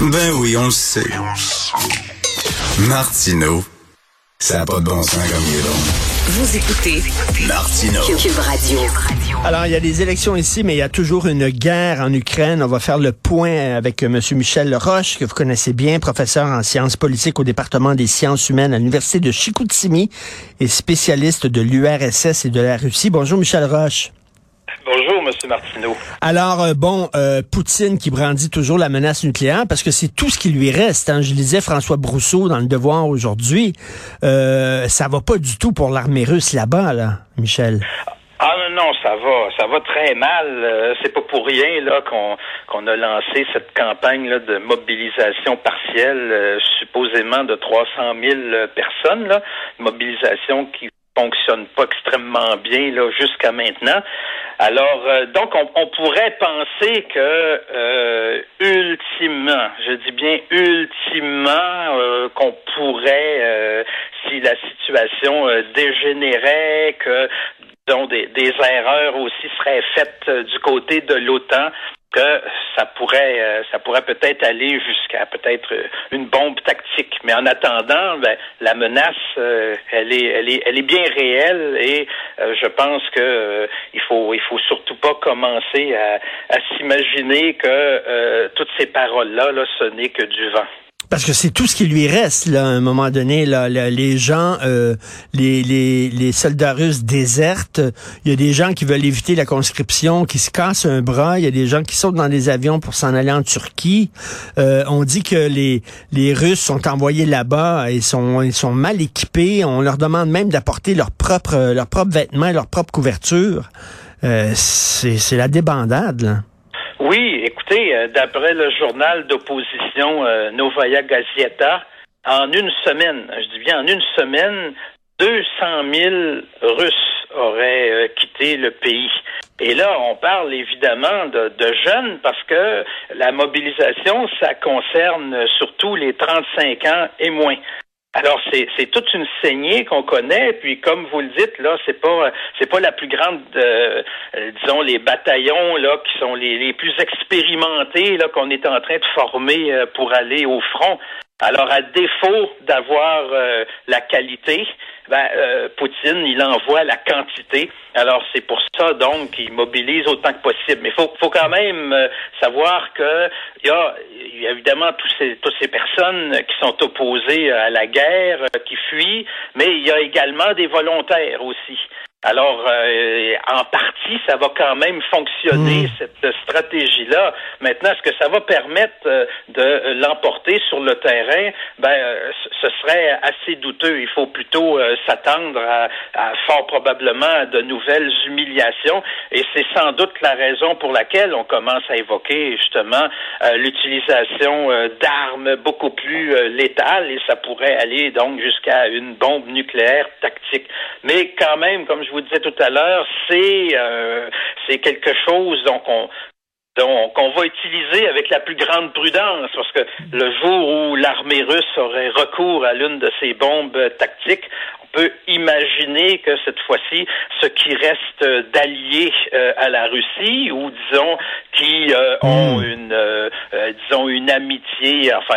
Ben oui, on le sait. Martineau, ça n'a pas de bon sens comme il est bon. Vous écoutez Martineau. Cube Radio. Alors, il y a des élections ici, mais il y a toujours une guerre en Ukraine. On va faire le point avec M. Michel Roche, que vous connaissez bien, professeur en sciences politiques au département des sciences humaines à l'Université de Chicoutimi et spécialiste de l'URSS et de la Russie. Bonjour, Michel Roche. Bonjour, M. Martineau. Alors, euh, bon, euh, Poutine qui brandit toujours la menace nucléaire parce que c'est tout ce qui lui reste. Hein. Je lisais François Brousseau dans Le Devoir aujourd'hui. Euh, ça va pas du tout pour l'armée russe là-bas, là, Michel. Ah non, non, ça va, ça va très mal. Euh, c'est pas pour rien là qu'on qu'on a lancé cette campagne là, de mobilisation partielle, euh, supposément de 300 000 personnes, là, mobilisation qui fonctionne pas extrêmement bien là jusqu'à maintenant. Alors euh, donc on, on, pourrait penser que euh, ultimement, je dis bien ultimement euh, qu'on pourrait si la situation dégénérait que dont des, des, erreurs aussi seraient faites du côté de l'OTAN, que ça pourrait euh, ça pourrait peut-être aller jusqu'à peut-être une bombe tactique. Mais en attendant, ben, la menace, euh, elle est elle est elle est bien réelle et euh, je pense que il faut il faut surtout pas commencer à, à s'imaginer que toutes ces paroles là, là ce n'est que du vent. Parce que c'est tout ce qui lui reste, là, à un moment donné. Là, les gens, euh, les, les, les, soldats russes désertent. Il y a des gens qui veulent éviter la conscription, qui se cassent un bras. Il y a des gens qui sautent dans des avions pour s'en aller en Turquie. Euh, on dit que les, les Russes sont envoyés là-bas et sont, ils sont mal équipés. On leur demande même d'apporter leurs propres, leurs propres vêtements, leurs propres couvertures. Euh, c'est la débandade, là. Oui, écoutez, euh, d'après le journal d'opposition euh, Novaya Gazeta, en une semaine, je dis bien en une semaine, 200 000 Russes auraient euh, quitté le pays. Et là, on parle évidemment de, de, jeunes parce que la mobilisation, ça concerne surtout les 35 ans et moins. Alors c'est toute une saignée qu'on connaît puis comme vous le dites là c'est pas c'est pas la plus grande euh, disons les bataillons là qui sont les, les plus expérimentés là qu'on est en train de former euh, pour aller au front alors, à défaut d'avoir euh, la qualité, ben, euh, Poutine, il envoie la quantité. Alors, c'est pour ça, donc, qu'il mobilise autant que possible. Mais il faut, faut quand même euh, savoir que il y a, évidemment tous ces, toutes ces personnes qui sont opposées à la guerre, qui fuient, mais il y a également des volontaires aussi. Alors, euh, en partie, ça va quand même fonctionner, hmm. cette stratégie-là. Maintenant, est-ce que ça va permettre euh, de l'emporter sur le terrain? Ben, euh, ce serait assez douteux. Il faut plutôt s'attendre à, à, fort probablement de nouvelles humiliations. Et c'est sans doute la raison pour laquelle on commence à évoquer justement l'utilisation d'armes beaucoup plus létales et ça pourrait aller donc jusqu'à une bombe nucléaire tactique. Mais quand même, comme je vous disais tout à l'heure, c'est euh, c'est quelque chose donc on donc, on va utiliser avec la plus grande prudence, parce que le jour où l'armée russe aurait recours à l'une de ces bombes tactiques, on peut imaginer que cette fois-ci, ce qui reste d'alliés euh, à la Russie, ou disons qui euh, ont hmm. une, disons une amitié, enfin,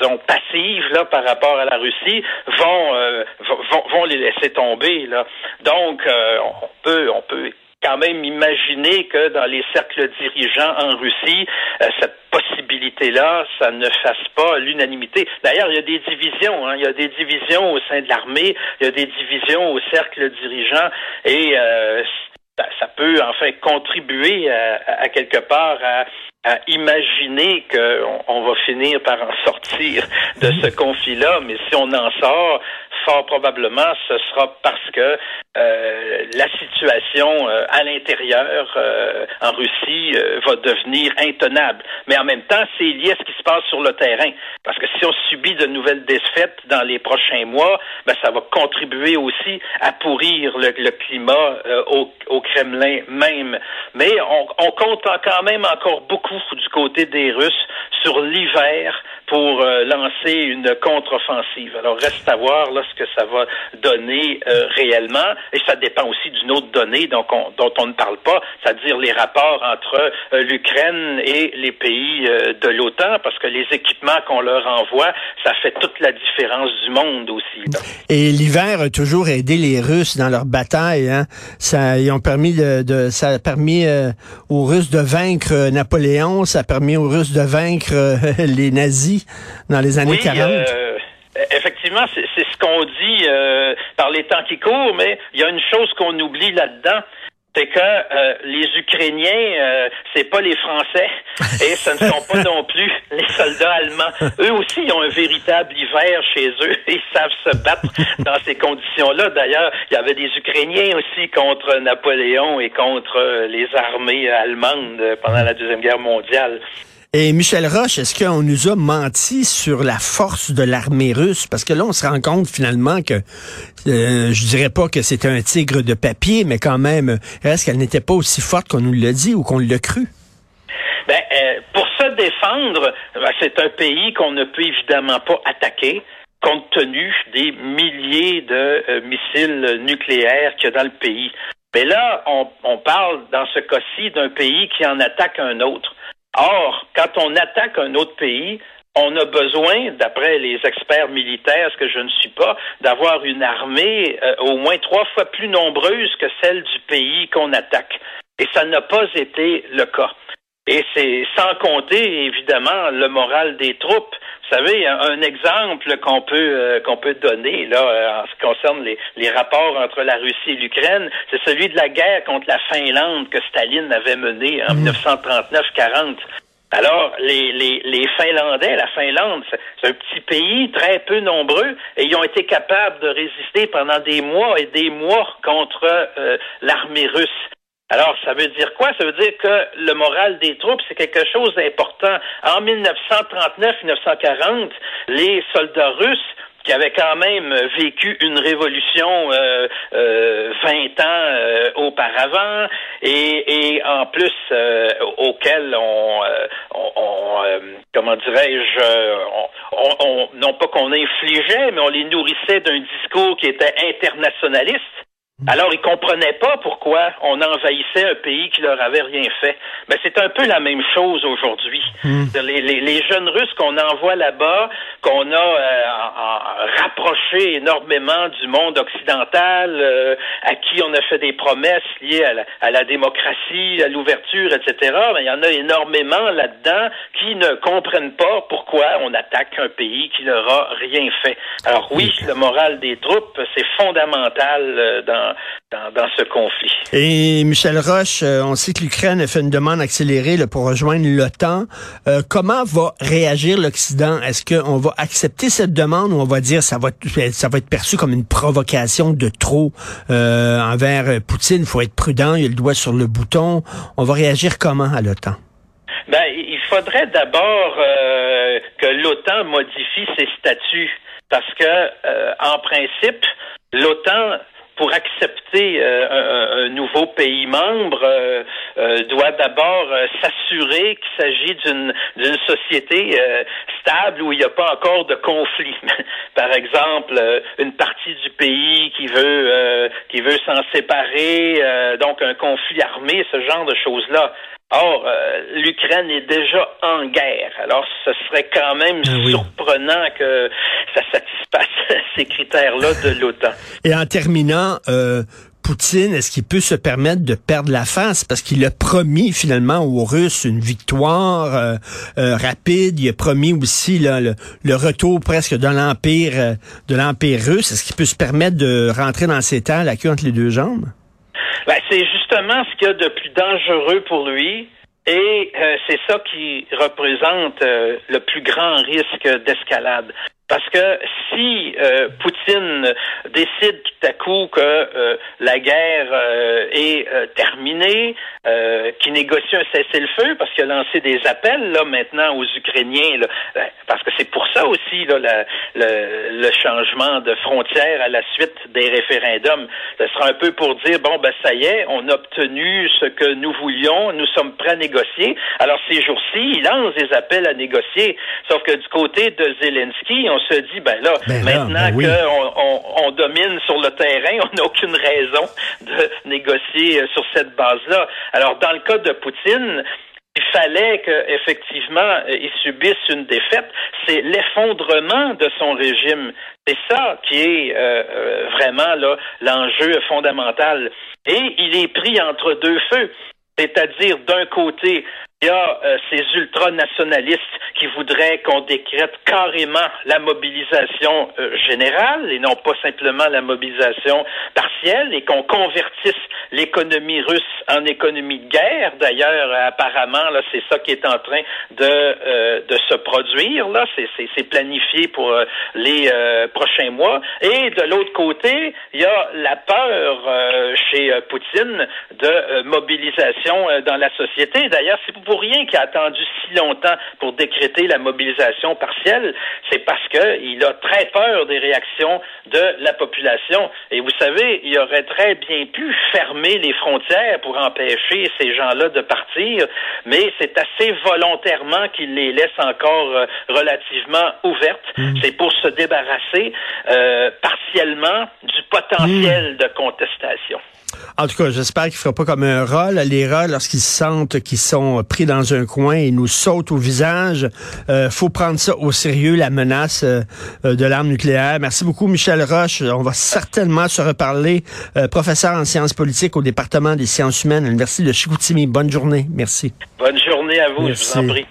disons passive là par rapport à la Russie, vont vont, vont les laisser tomber là. Donc, on peut on peut quand même imaginer que dans les cercles dirigeants en Russie, euh, cette possibilité-là, ça ne fasse pas l'unanimité. D'ailleurs, il y a des divisions, hein. il y a des divisions au sein de l'armée, il y a des divisions au cercle dirigeant, et euh, ça, peut en fait contribuer à, quelque part à, à imaginer qu'on on va finir par en sortir de ce conflit-là, mais si on en sort, fort probablement, ce sera parce que euh, la situation euh, à l'intérieur euh, en Russie va devenir intenable. Mais en même temps, c'est lié à ce qui se passe sur le terrain. Parce que si on subit de nouvelles défaites dans les prochains mois, ben, ça va contribuer aussi à pourrir le, le climat au, au, Kremlin même. Mais on, on compte quand même encore beaucoup du côté des Russes sur l'hiver pour euh, lancer une contre-offensive. Alors, reste à voir là, ce que ça va donner euh, réellement. Et ça dépend aussi d'une autre donnée dont on ne parle pas, c'est-à-dire les rapports entre euh, l'Ukraine et les pays de l'OTAN, parce que les équipements qu'on leur envoie, ça fait toute la différence du monde aussi. Et l'hiver a toujours aidé les Russes dans leur bataille. Hein? Ça, ils ont permis de, de ça a permis aux Russes de vaincre Napoléon, ça a permis aux Russes de vaincre les nazis dans les années 40. Euh, effectivement, c'est ce qu'on dit euh, par les temps qui courent, mais il y a une chose qu'on oublie là-dedans, c'est que euh, les Ukrainiens, euh, c'est pas les Français et ce ne sont pas non plus les soldats allemands. Eux aussi ils ont un véritable hiver chez eux et ils savent se battre dans ces conditions-là. D'ailleurs, il y avait des Ukrainiens aussi contre Napoléon et contre les armées allemandes pendant la Deuxième Guerre mondiale. Et Michel Roche, est-ce qu'on nous a menti sur la force de l'armée russe? Parce que là, on se rend compte finalement que, euh, je dirais pas que c'était un tigre de papier, mais quand même, est-ce qu'elle n'était pas aussi forte qu'on nous l'a dit ou qu'on l'a cru? Ben, euh, pour se défendre, ben, c'est un pays qu'on ne peut évidemment pas attaquer compte tenu des milliers de euh, missiles nucléaires qu'il y a dans le pays. Mais là, on, on parle dans ce cas-ci d'un pays qui en attaque un autre. Or, quand on attaque un autre pays, on a besoin, d'après les experts militaires, ce que je ne suis pas, d'avoir une armée euh, au moins trois fois plus nombreuse que celle du pays qu'on attaque. Et ça n'a pas été le cas. Et c'est sans compter, évidemment, le moral des troupes. Vous savez, un exemple qu'on peut euh, qu'on peut donner là euh, en ce qui concerne les, les rapports entre la Russie et l'Ukraine, c'est celui de la guerre contre la Finlande que Staline avait menée en 1939-40. Mmh. Alors, les, les, les, Finlandais, la Finlande, c'est un petit pays très peu nombreux et ils ont été capables de résister pendant des mois et des mois contre euh, l'armée russe. Alors, ça veut dire quoi? Ça veut dire que le moral des troupes, c'est quelque chose d'important. En 1939-1940, les soldats russes qui avaient quand même vécu une révolution euh, euh, 20 ans euh, auparavant et, et, en plus euh, auquel on, euh, on, on comment dirais-je on, on, non pas qu'on infligeait mais on les nourrissait d'un discours qui était internationaliste alors, ils comprenaient pas pourquoi on envahissait un pays qui leur avait rien fait. Mais c'est un peu la même chose aujourd'hui. Hmm. Les, les, les, jeunes Russes qu'on envoie là-bas, qu'on a euh, rapproché énormément du monde occidental, euh, à qui on a fait des promesses liées à la, à la démocratie, à l'ouverture, etc. Mais il y en a énormément là-dedans qui ne comprennent pas pourquoi on attaque un pays qui leur a rien fait. Alors oui, le moral des troupes, c'est fondamental euh, dans dans, ce conflit. Et Michel Roche, euh, on sait que l'Ukraine a fait une demande accélérée pour rejoindre l'OTAN. Euh, comment va réagir l'Occident? Est-ce qu'on va accepter cette demande ou on va dire ça va ça va être perçu comme une provocation de trop euh, envers Poutine? Il faut être prudent, il a le doigt sur le bouton. On va réagir comment à l'OTAN? Ben, il faudrait d'abord que l'OTAN modifie ses statuts parce que, en principe, l'OTAN pour accepter euh, un, nouveau pays membre, euh, euh, doit d'abord s'assurer qu'il s'agit d'une d'une société stable où il n'y a pas encore de conflit. Par exemple, une partie du pays qui veut qui veut s'en séparer, donc un conflit armé, ce genre de choses là. Or, euh, l'Ukraine est déjà en guerre. Alors, ce serait quand même ah surprenant que ça satisfasse ces critères-là de l'OTAN. Et en terminant, euh, Poutine, est-ce qu'il peut se permettre de perdre la face? Parce qu'il a promis finalement aux Russes une victoire euh, rapide. Il a promis aussi le, retour presque de l'empire de l'empire russe. Est-ce qu'il peut se permettre de rentrer dans ces terres la queue entre les deux jambes? Ben, c'est justement ce qu'il y a de plus dangereux pour lui. Et euh, c'est ça qui représente euh, le plus grand risque d'escalade. Parce que si euh, Poutine décide tout à coup que euh, la guerre euh, est terminée, qu'il négocie un cessez-le-feu, parce qu'il a lancé des appels là maintenant aux Ukrainiens, là, ben, parce que c'est pour ça aussi là, le, le, changement de frontières à la suite des référendums. Ce sera un peu pour dire bon ben ça y est, on a obtenu ce que nous voulions, nous sommes prêts à négocier. Alors ces jours-ci, il lance des appels à négocier. Sauf que du côté de Zelensky, se dit, ben là, ben maintenant ben qu'on on, domine sur le terrain, on n'a aucune raison de négocier euh, sur cette base-là. Alors, dans le cas de Poutine, il fallait qu'effectivement euh, il subisse une défaite, c'est l'effondrement de son régime. C'est ça qui est euh, vraiment là l'enjeu fondamental. Et il est pris entre deux feux. C'est-à-dire, d'un côté, il y a euh, ces ultranationalistes qui voudraient qu'on décrète carrément la mobilisation euh, générale et non pas simplement la mobilisation partielle et qu'on convertisse l'économie russe en économie de guerre. D'ailleurs, apparemment, là, c'est ça qui est en train de, euh, de se produire. Là, c'est planifié pour les prochains mois. Et de l'autre côté, il y a la peur chez Poutine de mobilisation dans la société. D'ailleurs, c'est pour rien qui a attendu si longtemps pour décréter la mobilisation partielle, c'est parce qu'il a très peur des réactions de la population. Et vous savez, il aurait très bien pu fermer les frontières pour empêcher ces gens-là de partir, mais c'est assez volontairement qu'il les laisse encore euh, relativement ouvertes. Mmh. C'est pour se débarrasser euh, partiellement du potentiel mmh. de contestation. En tout cas, j'espère qu'il ne fera pas comme un rat. Les rats, lorsqu'ils sentent qu'ils sont pris dans un coin, ils nous sautent au visage. Euh, faut prendre ça au sérieux, la menace euh, de l'arme nucléaire. Merci beaucoup, Michel Roche. On va certainement se reparler. Euh, professeur en sciences politiques au département des sciences humaines à l'Université de Chicoutimi. Bonne journée. Merci. Bonne journée à vous, je vous en prie.